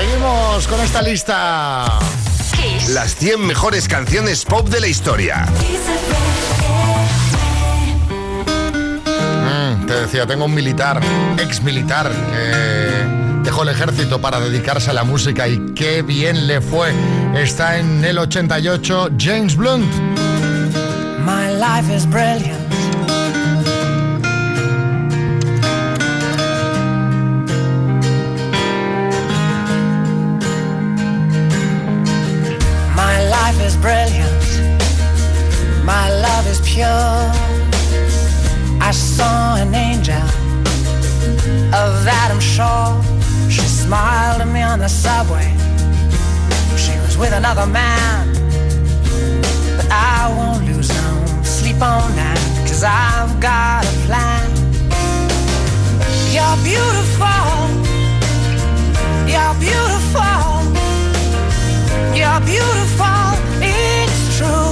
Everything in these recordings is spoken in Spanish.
Seguimos con esta lista. Las 100 mejores canciones pop de la historia. Mm, te decía, tengo un militar, ex militar, que dejó el ejército para dedicarse a la música y qué bien le fue. Está en el 88 James Blunt. My life is brilliant. Pure. I saw an angel, of Adam I'm. She smiled at me on the subway. She was with another man. But I won't lose no sleep on that, cause I've got a plan. You're beautiful. You're beautiful. You're beautiful. in a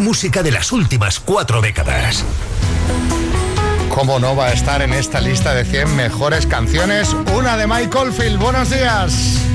música de las últimas cuatro décadas. ¿Cómo no va a estar en esta lista de 100 mejores canciones? Una de Michael Field. Buenos días.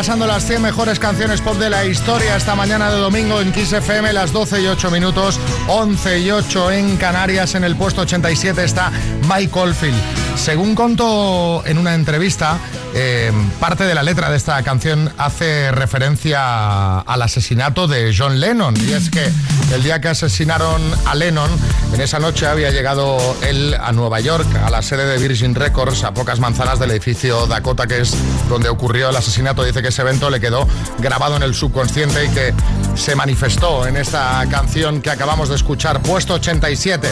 Repasando las 100 mejores canciones pop de la historia esta mañana de domingo en Kiss FM, las 12 y 8 minutos, 11 y 8 en Canarias. En el puesto 87 está Mike Oldfield. Según contó en una entrevista, eh, parte de la letra de esta canción hace referencia al asesinato de John Lennon. Y es que el día que asesinaron a Lennon, en esa noche había llegado él a Nueva York, a la sede de Virgin Records, a pocas manzanas del edificio Dakota, que es donde ocurrió el asesinato. Dice que ese evento le quedó grabado en el subconsciente y que se manifestó en esta canción que acabamos de escuchar, puesto 87.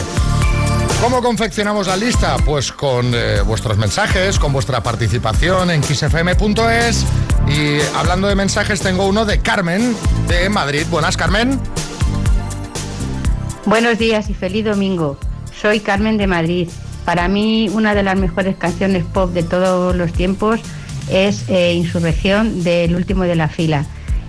¿Cómo confeccionamos la lista? Pues con eh, vuestros mensajes, con vuestra participación en xfm.es. Y hablando de mensajes, tengo uno de Carmen, de Madrid. Buenas, Carmen. Buenos días y feliz domingo. Soy Carmen de Madrid. Para mí, una de las mejores canciones pop de todos los tiempos es eh, Insurrección del último de la fila.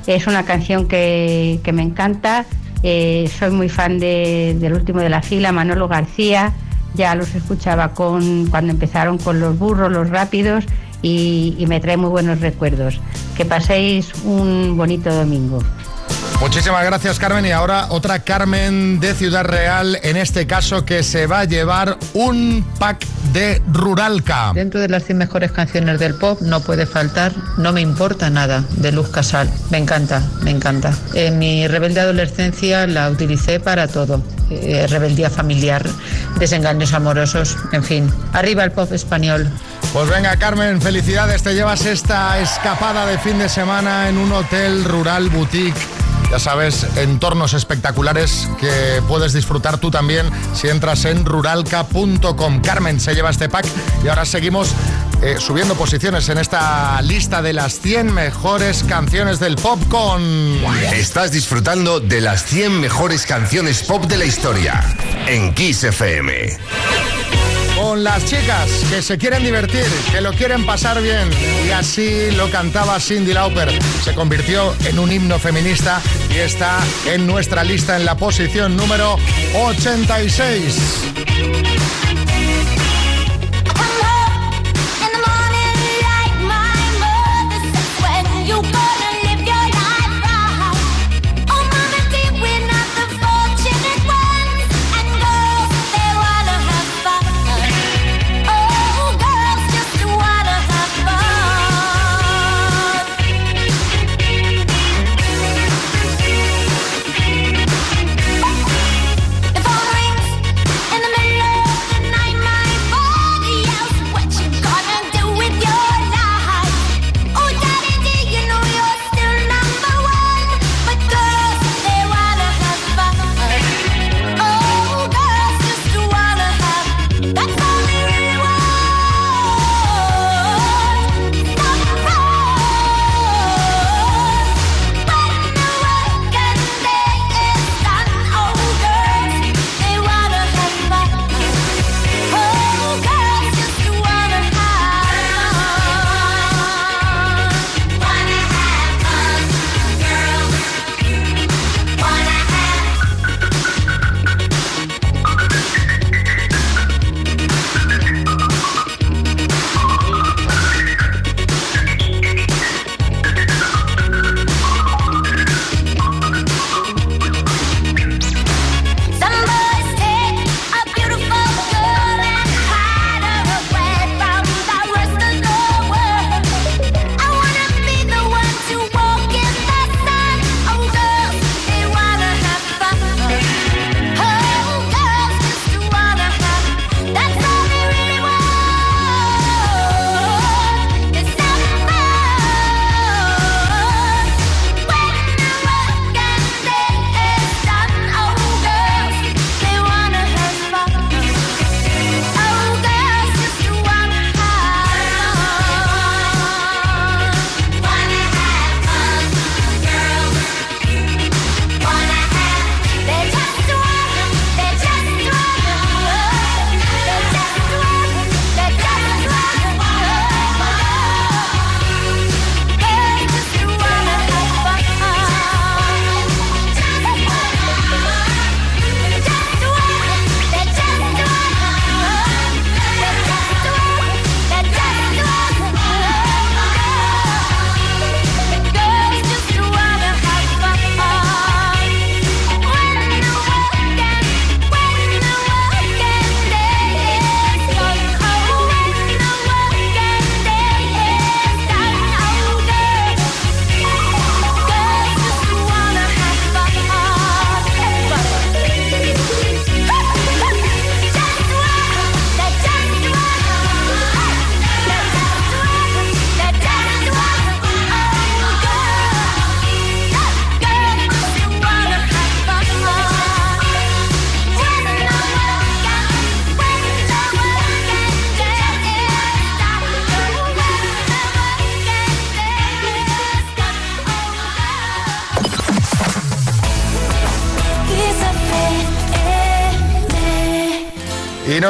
Es una canción que, que me encanta eh, soy muy fan del último de la fila, Manolo García. Ya los escuchaba con, cuando empezaron con los burros, los rápidos, y me trae muy buenos recuerdos. Que paséis un bonito domingo. Muchísimas gracias Carmen y ahora otra Carmen de Ciudad Real, en este caso que se va a llevar un pack de Ruralca. Dentro de las 100 mejores canciones del pop no puede faltar No me importa nada de Luz Casal. Me encanta, me encanta. En mi rebelde adolescencia la utilicé para todo. Eh, rebeldía familiar, desengaños amorosos, en fin. Arriba el pop español. Pues venga Carmen, felicidades, te llevas esta escapada de fin de semana en un hotel rural boutique ya sabes, entornos espectaculares que puedes disfrutar tú también si entras en ruralca.com. Carmen se lleva este pack y ahora seguimos eh, subiendo posiciones en esta lista de las 100 mejores canciones del pop con... Estás disfrutando de las 100 mejores canciones pop de la historia en Kiss FM con las chicas que se quieren divertir, que lo quieren pasar bien. Y así lo cantaba Cindy Lauper. Se convirtió en un himno feminista y está en nuestra lista en la posición número 86.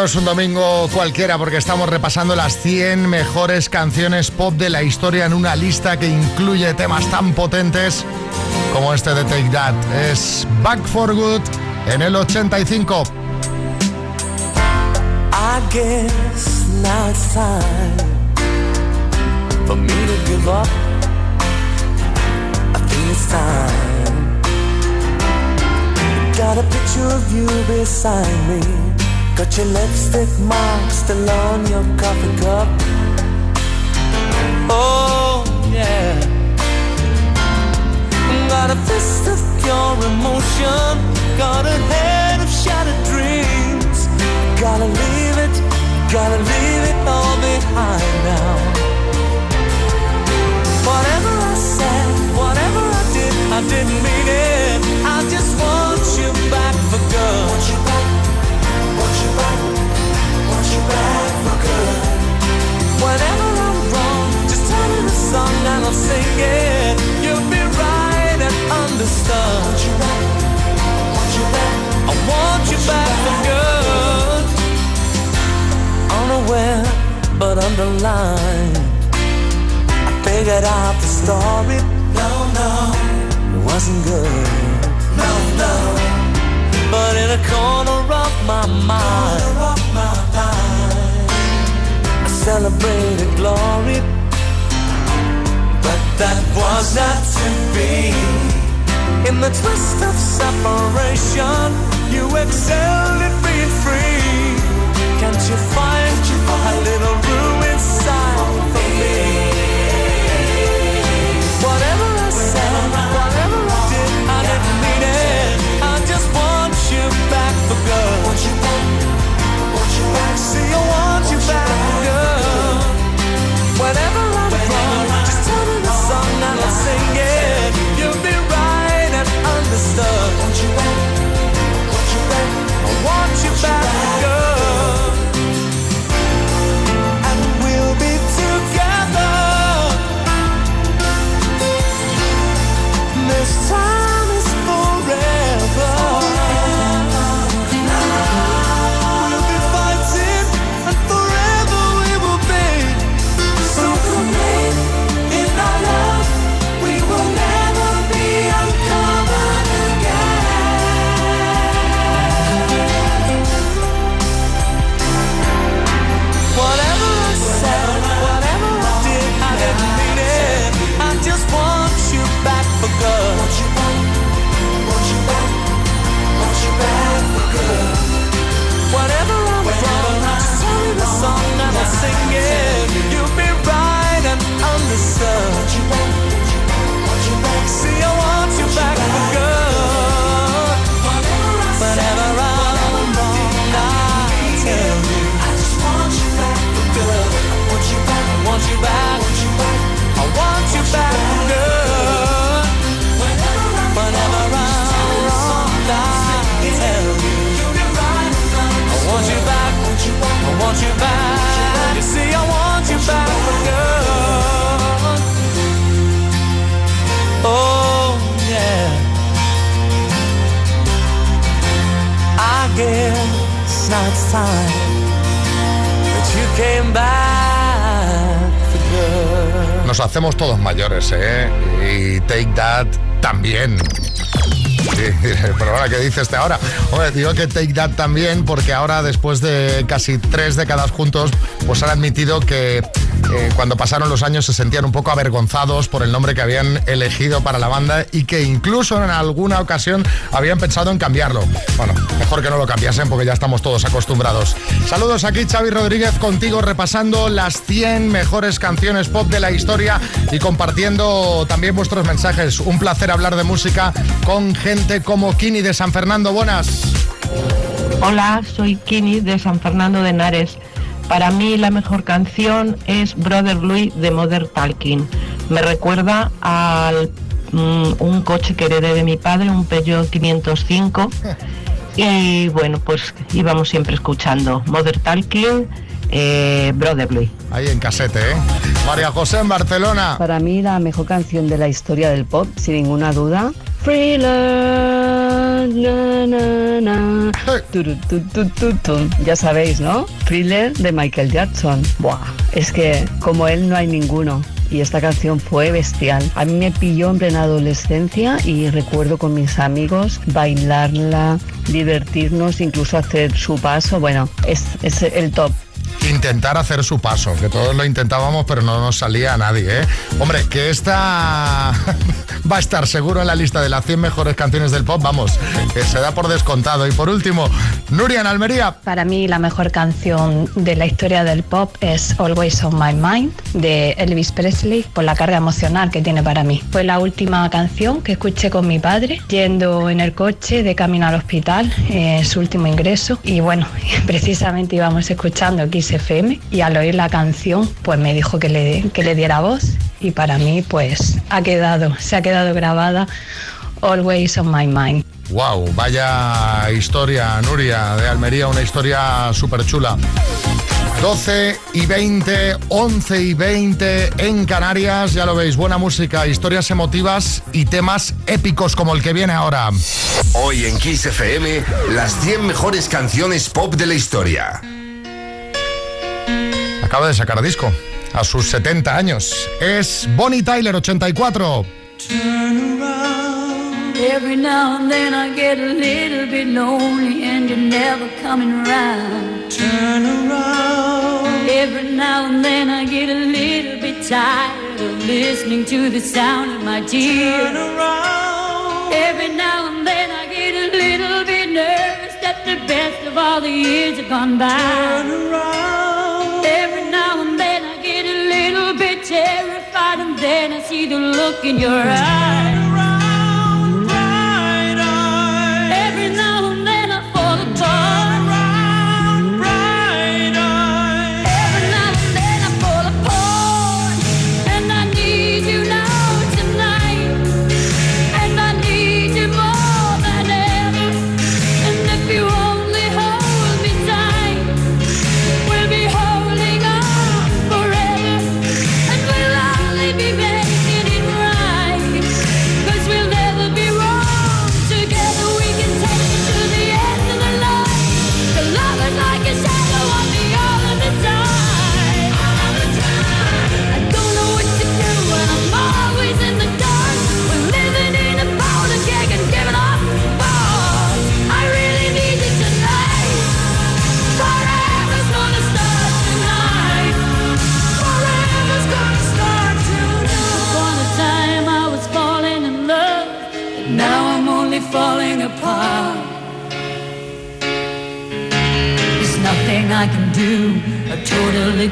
Es un domingo cualquiera porque estamos repasando las 100 mejores canciones pop de la historia en una lista que incluye temas tan potentes como este de Take That. Es Back for Good en el 85. I guess now time for me to give time. Got your lipstick mark still on your coffee cup. Oh, yeah. Got a fist of pure emotion. Got a head of shattered dreams. Gotta leave it, gotta leave it all behind now. Whatever I said, whatever I did, I didn't mean it. I just want you back for good. Celebrated glory. But that was not to be. In the twist of separation, you excelled at being free. Can't you find a little room inside for me? Whatever I said, whatever I did, I didn't mean it. I just want you back for good. Want you want you back. See, you todos mayores, ¿eh? Y Take That también. Pero ahora, ¿qué dice este ahora? Hombre, digo que Take That también, porque ahora, después de casi tres décadas juntos, pues han admitido que eh, cuando pasaron los años se sentían un poco avergonzados por el nombre que habían elegido para la banda y que incluso en alguna ocasión habían pensado en cambiarlo. Bueno, mejor que no lo cambiasen porque ya estamos todos acostumbrados. Saludos aquí, Xavi Rodríguez, contigo repasando las 100 mejores canciones pop de la historia y compartiendo también vuestros mensajes. Un placer hablar de música con gente como Kini de San Fernando. Buenas. Hola, soy Kini de San Fernando de Henares. Para mí la mejor canción es Brother Louis de Modern Talking. Me recuerda a un coche que heredé de mi padre, un Peugeot 505. Y bueno, pues íbamos siempre escuchando Modern Talking, eh, Brother Louis. Ahí en casete, ¿eh? María José en Barcelona. Para mí la mejor canción de la historia del pop, sin ninguna duda. Thriller, Ya sabéis, ¿no? Thriller de Michael Jackson. Buah, es que como él no hay ninguno y esta canción fue bestial. A mí me pilló en plena adolescencia y recuerdo con mis amigos bailarla, divertirnos, incluso hacer su paso. Bueno, es, es el top intentar hacer su paso, que todos lo intentábamos, pero no nos salía a nadie. ¿eh? Hombre, que esta va a estar seguro en la lista de las 100 mejores canciones del pop, vamos, que se da por descontado. Y por último, Nuria en Almería. Para mí la mejor canción de la historia del pop es Always on My Mind de Elvis Presley, por la carga emocional que tiene para mí. Fue la última canción que escuché con mi padre, yendo en el coche de camino al hospital, en su último ingreso. Y bueno, precisamente íbamos escuchando Kiss FM y al oír la canción pues me dijo que le, que le diera voz y para mí pues ha quedado, se ha quedado grabada Always on My Mind. Wow, vaya historia, Nuria de Almería, una historia súper chula. 12 y 20, 11 y 20 en Canarias, ya lo veis, buena música, historias emotivas y temas épicos como el que viene ahora. Hoy en Kiss FM, las 100 mejores canciones pop de la historia. Acaba de sacar disco a sus 70 años. Es Bonnie Tyler 84. Turn around. Every now and then I get a little bit lonely and you're never coming around. Turn around. Every now and then I get a little bit tired of listening to the sound of my tears. Turn around. Every now and then I get a little bit nervous that the best of all the years have gone by. Turn around. See the look in your eyes.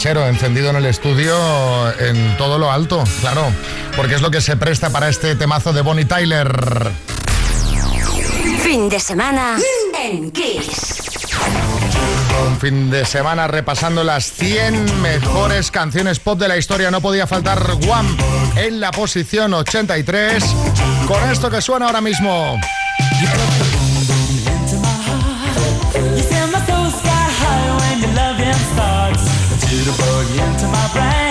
Mechero encendido en el estudio en todo lo alto, claro, porque es lo que se presta para este temazo de Bonnie Tyler. Fin de semana en Kiss. Un fin de semana repasando las 100 mejores canciones pop de la historia. No podía faltar Guam en la posición 83 con esto que suena ahora mismo. To the boogie into my brain.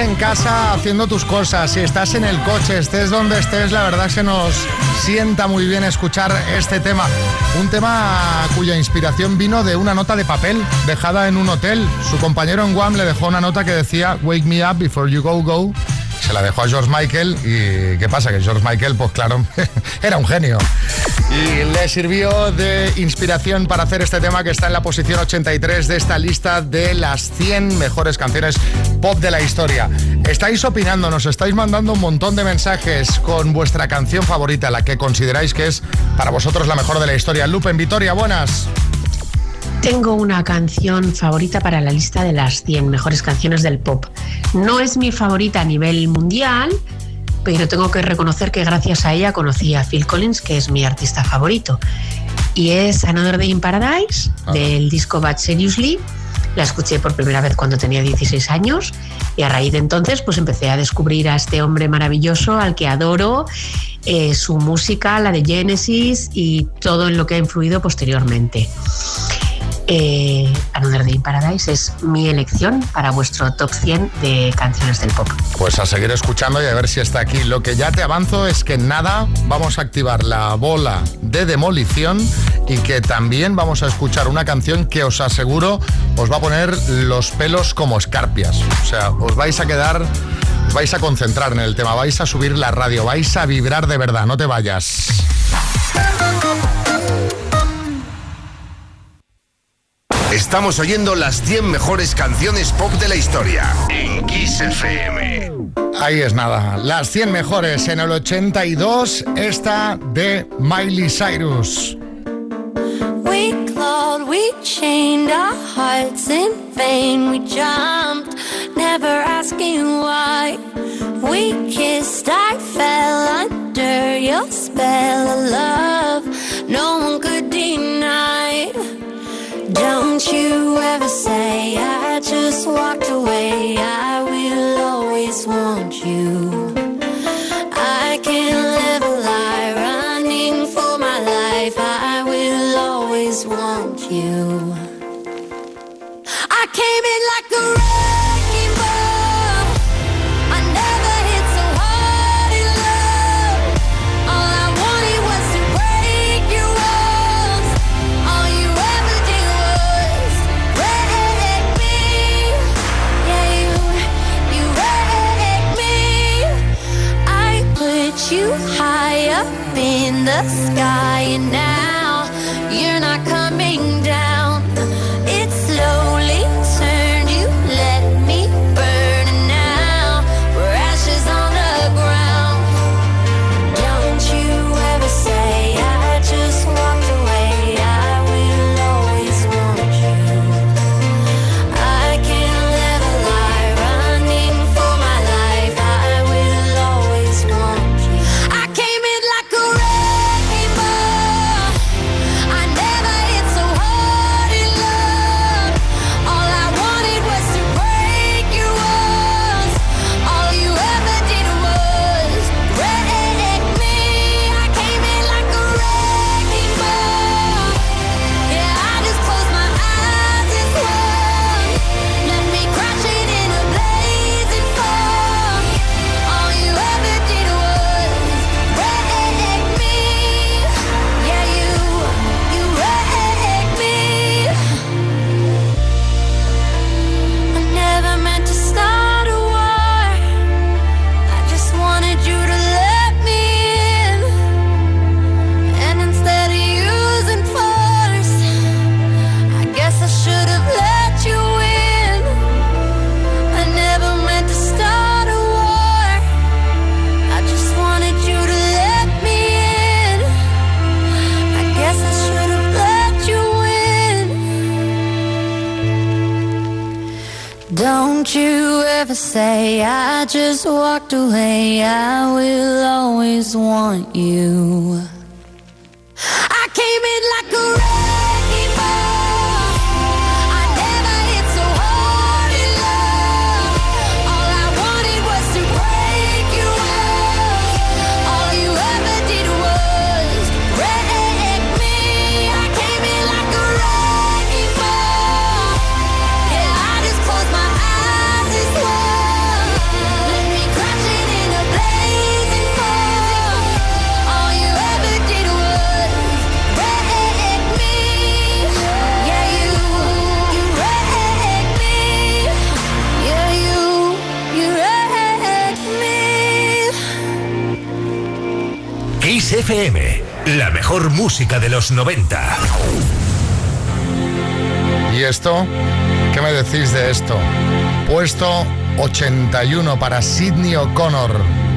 En casa haciendo tus cosas, si estás en el coche, estés donde estés, la verdad que nos sienta muy bien escuchar este tema. Un tema cuya inspiración vino de una nota de papel dejada en un hotel. Su compañero en Guam le dejó una nota que decía Wake me up before you go go. Se la dejó a George Michael y ¿qué pasa? Que George Michael, pues claro, era un genio. Y le sirvió de inspiración para hacer este tema que está en la posición 83 de esta lista de las 100 mejores canciones pop de la historia. Estáis opinando, nos estáis mandando un montón de mensajes con vuestra canción favorita, la que consideráis que es para vosotros la mejor de la historia. Lupe en Vitoria, buenas. Tengo una canción favorita para la lista de las 100 mejores canciones del pop. No es mi favorita a nivel mundial, pero tengo que reconocer que gracias a ella conocí a Phil Collins, que es mi artista favorito. Y es Another Day in Paradise, del disco Bad Seriously. La escuché por primera vez cuando tenía 16 años y a raíz de entonces pues empecé a descubrir a este hombre maravilloso al que adoro, eh, su música, la de Genesis y todo en lo que ha influido posteriormente. Eh, Another Day Paradise es mi elección para vuestro top 100 de canciones del pop. Pues a seguir escuchando y a ver si está aquí. Lo que ya te avanzo es que nada, vamos a activar la bola de demolición y que también vamos a escuchar una canción que os aseguro os va a poner los pelos como escarpias. O sea, os vais a quedar, os vais a concentrar en el tema, vais a subir la radio, vais a vibrar de verdad, no te vayas. Estamos oyendo las 100 mejores canciones pop de la historia en Kiss FM. Ahí es nada, las 100 mejores en el 82, esta de Miley Cyrus. We clawed, we chained our hearts in vain. We jumped, never asking why. We kissed, I fell under your spell of love. No one could deny. Don't you ever say I just walked away. I will always want you. I can't live a lie running for my life. I will always want you. I came in like a the sky, to hang Kiss FM, la mejor música de los 90. ¿Y esto? ¿Qué me decís de esto? Puesto 81 para Sidney O'Connor.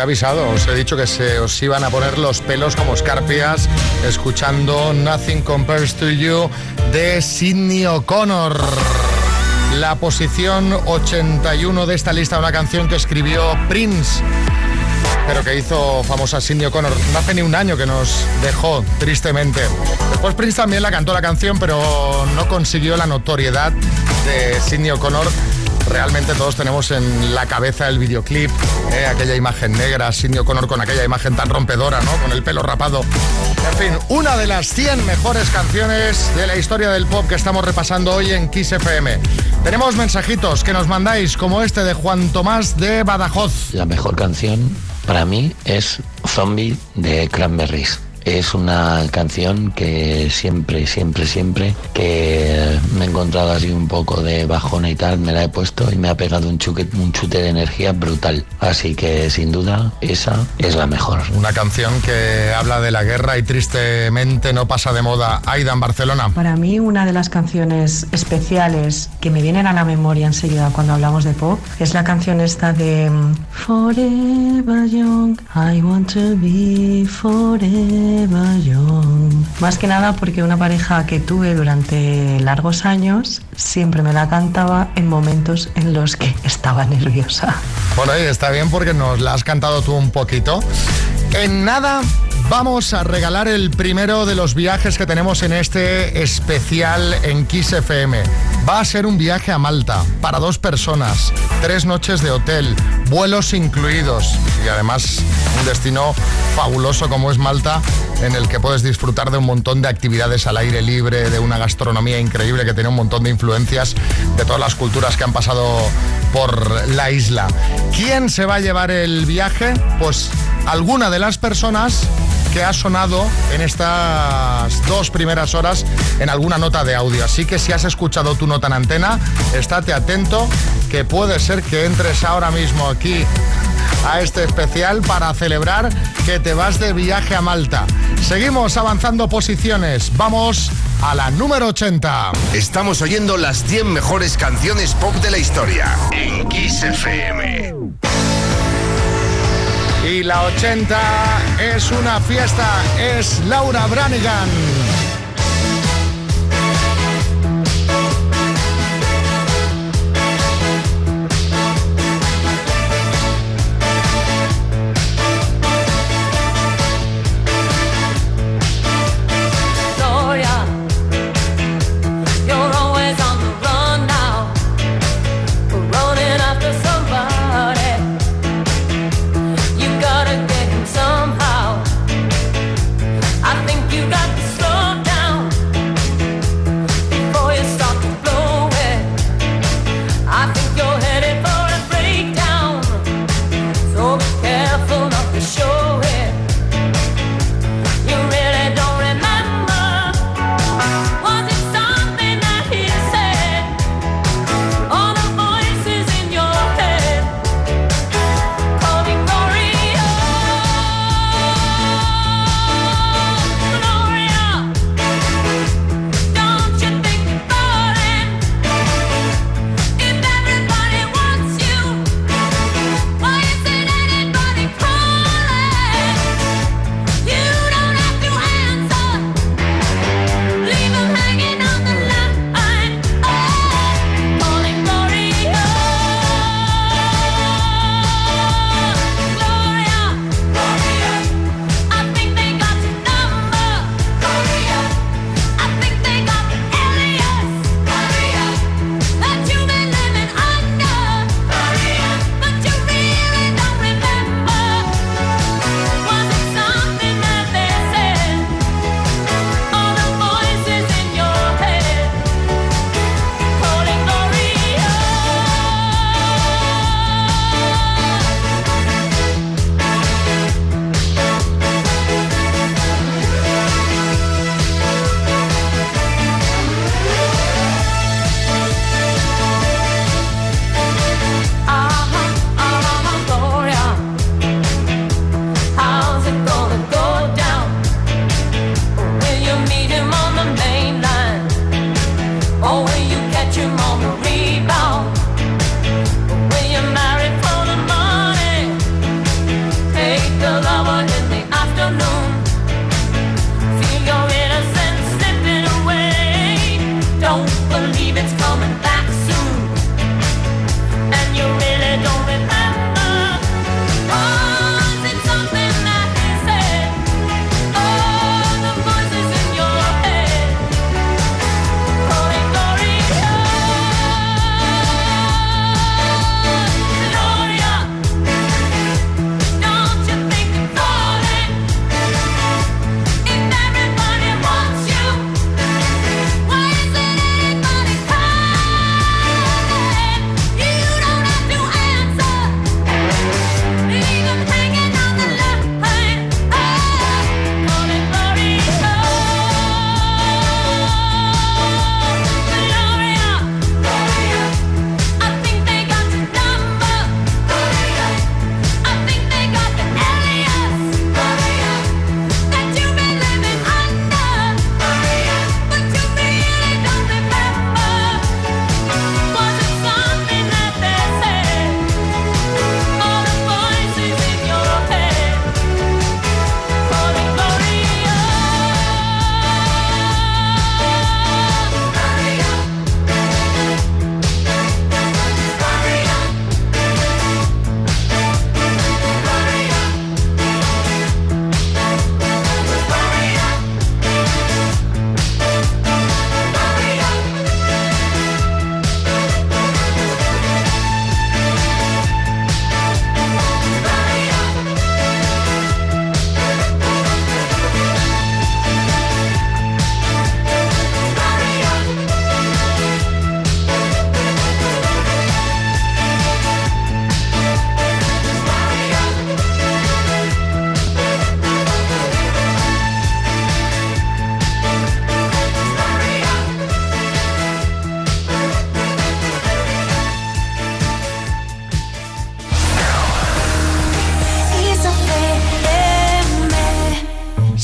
He avisado, os he dicho que se os iban a poner los pelos como escarpias escuchando Nothing Compares to You de Sidney O'Connor. La posición 81 de esta lista, una canción que escribió Prince, pero que hizo famosa Sidney O'Connor. No hace ni un año que nos dejó, tristemente. Después Prince también la cantó la canción, pero no consiguió la notoriedad de Sidney O'Connor realmente todos tenemos en la cabeza el videoclip, eh, aquella imagen negra, Sidney O'Connor con aquella imagen tan rompedora, ¿no? Con el pelo rapado. En fin, una de las 100 mejores canciones de la historia del pop que estamos repasando hoy en Kiss FM. Tenemos mensajitos que nos mandáis, como este de Juan Tomás de Badajoz. La mejor canción para mí es Zombie de Cranberries. Es una canción que siempre, siempre, siempre que me he encontrado así un poco de bajona y tal, me la he puesto y me ha pegado un, chute, un chute de energía brutal. Así que sin duda esa es la mejor. Una canción que habla de la guerra y tristemente no pasa de moda. Aida en Barcelona. Para mí una de las canciones especiales que me vienen a la memoria enseguida cuando hablamos de pop es la canción esta de mm, Forever Young, I want to be forever. Más que nada porque una pareja que tuve durante largos años siempre me la cantaba en momentos en los que estaba nerviosa. Bueno, y está bien porque nos la has cantado tú un poquito. En nada Vamos a regalar el primero de los viajes que tenemos en este especial en Kiss FM. Va a ser un viaje a Malta para dos personas, tres noches de hotel, vuelos incluidos y además un destino fabuloso como es Malta en el que puedes disfrutar de un montón de actividades al aire libre, de una gastronomía increíble que tiene un montón de influencias de todas las culturas que han pasado por la isla. ¿Quién se va a llevar el viaje? Pues alguna de las personas que ha sonado en estas dos primeras horas en alguna nota de audio. Así que si has escuchado tu nota en antena, estate atento que puede ser que entres ahora mismo aquí a este especial para celebrar que te vas de viaje a Malta. Seguimos avanzando posiciones. Vamos a la número 80. Estamos oyendo las 100 mejores canciones pop de la historia en Kiss FM. Y la 80 es una fiesta, es Laura Branigan.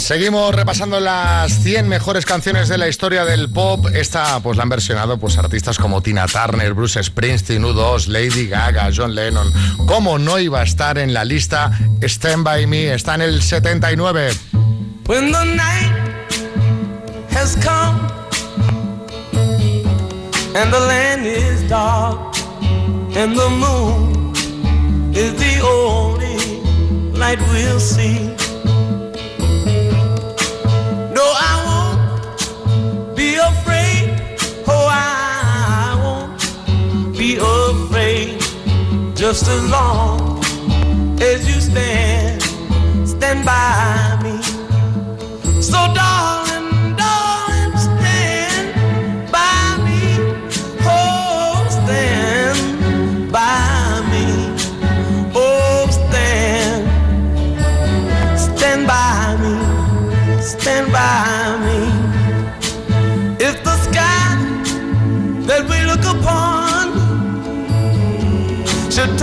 Seguimos repasando las 100 mejores canciones de la historia del pop. Esta pues la han versionado pues artistas como Tina Turner, Bruce Springsteen, U2, Lady Gaga, John Lennon. ¿Cómo no iba a estar en la lista Stand By Me? Está en el 79. When the night has come and the land is dark and the moon is the only light we'll see. No, I won't be afraid. Oh, I won't be afraid. Just as long as you stand, stand by me. So, darling,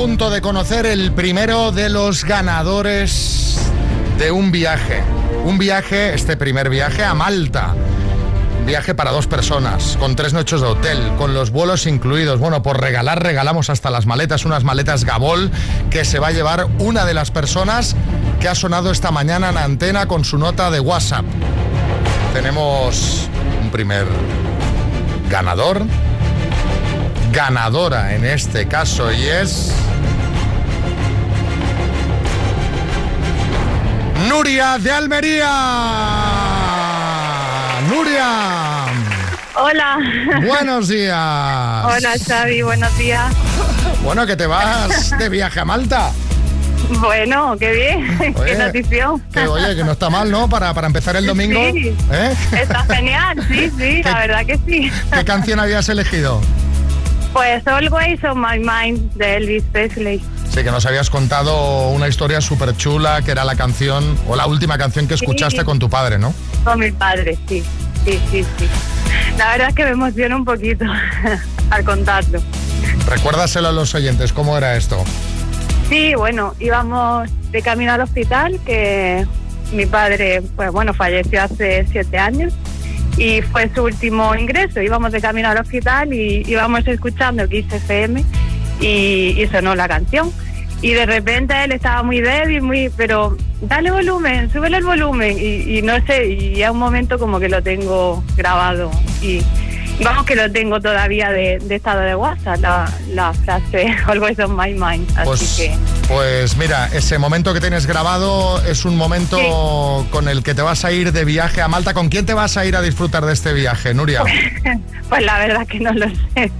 de conocer el primero de los ganadores de un viaje. Un viaje, este primer viaje a Malta. Un viaje para dos personas, con tres noches de hotel, con los vuelos incluidos. Bueno, por regalar, regalamos hasta las maletas, unas maletas Gabol, que se va a llevar una de las personas que ha sonado esta mañana en antena con su nota de WhatsApp. Tenemos un primer ganador, ganadora en este caso, y es... Nuria de Almería. Nuria. Hola. Buenos días. Hola Xavi, buenos días. Bueno, que te vas de viaje a Malta. Bueno, qué bien, Oye, qué notición. Que oye, que no está mal, ¿no? Para, para empezar el domingo. Sí. ¿eh? Está genial, sí, sí, la verdad que sí. ¿Qué canción habías elegido? Pues Always on My Mind de Elvis Presley. Sí, que nos habías contado una historia súper chula, que era la canción, o la última canción que escuchaste Sí. con tu padre, ¿no? Con mi padre, sí, sí, sí, sí. La verdad es que me emociona un poquito al contarlo. Recuérdaselo a los oyentes, ¿cómo era esto? Sí, bueno, íbamos de camino al hospital, que mi padre, pues bueno, falleció hace siete años y fue su último ingreso. Íbamos de camino al hospital y íbamos escuchando Kiss FM y, y sonó la canción. Y de repente él estaba muy débil, muy, pero dale volumen, súbele el volumen. Y, y no sé, y es un momento como que lo tengo grabado. Y vamos que lo tengo todavía de, de estado de WhatsApp, la, la frase Always on my mind. Así Pues que. Pues mira, ese momento que tienes grabado es un momento con el que te vas a ir de viaje a Malta. ¿Con quién te vas a ir a disfrutar de este viaje, Nuria? Pues la verdad que no lo sé.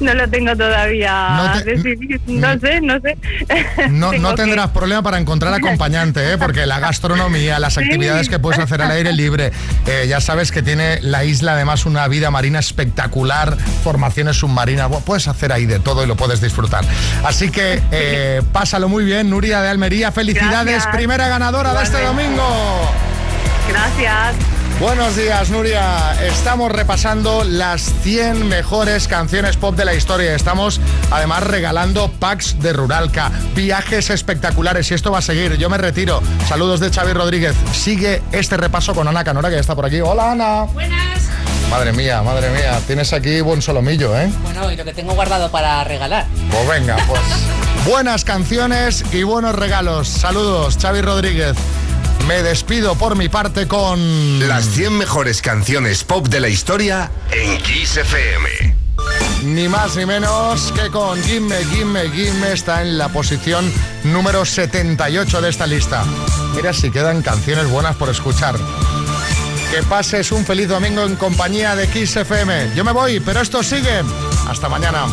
No lo tengo todavía No te- decidido. No sé, no sé. No, que- tendrás problema para encontrar acompañante, ¿eh? porque la gastronomía, las Sí. actividades que puedes hacer al aire libre, eh, ya sabes que tiene la isla además una vida marina espectacular, formaciones submarinas, puedes hacer ahí de todo y lo puedes disfrutar. Así que eh, pásalo muy bien, Nuria de Almería, felicidades, Gracias. primera ganadora de este domingo. Gracias. Buenos días, Nuria. Estamos repasando las 100 mejores canciones pop de la historia. Estamos además regalando packs de Ruralca, viajes espectaculares y esto va a seguir. Yo me retiro. Saludos de Xavi Rodríguez. Sigue este repaso con Ana Canora que ya está por aquí. Hola, Ana. Buenas. Madre mía, madre mía. Tienes aquí buen solomillo, ¿eh? Bueno, y lo que tengo guardado para regalar. Pues venga, pues. Buenas canciones y buenos regalos. Saludos, Xavi Rodríguez. Me despido por mi parte con... Las 100 mejores canciones pop de la historia en Kiss FM. Ni más ni menos que con Gimme, Gimme, Gimme está en la posición número 78 de esta lista. Mira si quedan canciones buenas por escuchar. Que pases un feliz domingo en compañía de Kiss FM. Yo me voy, pero esto sigue. Hasta mañana.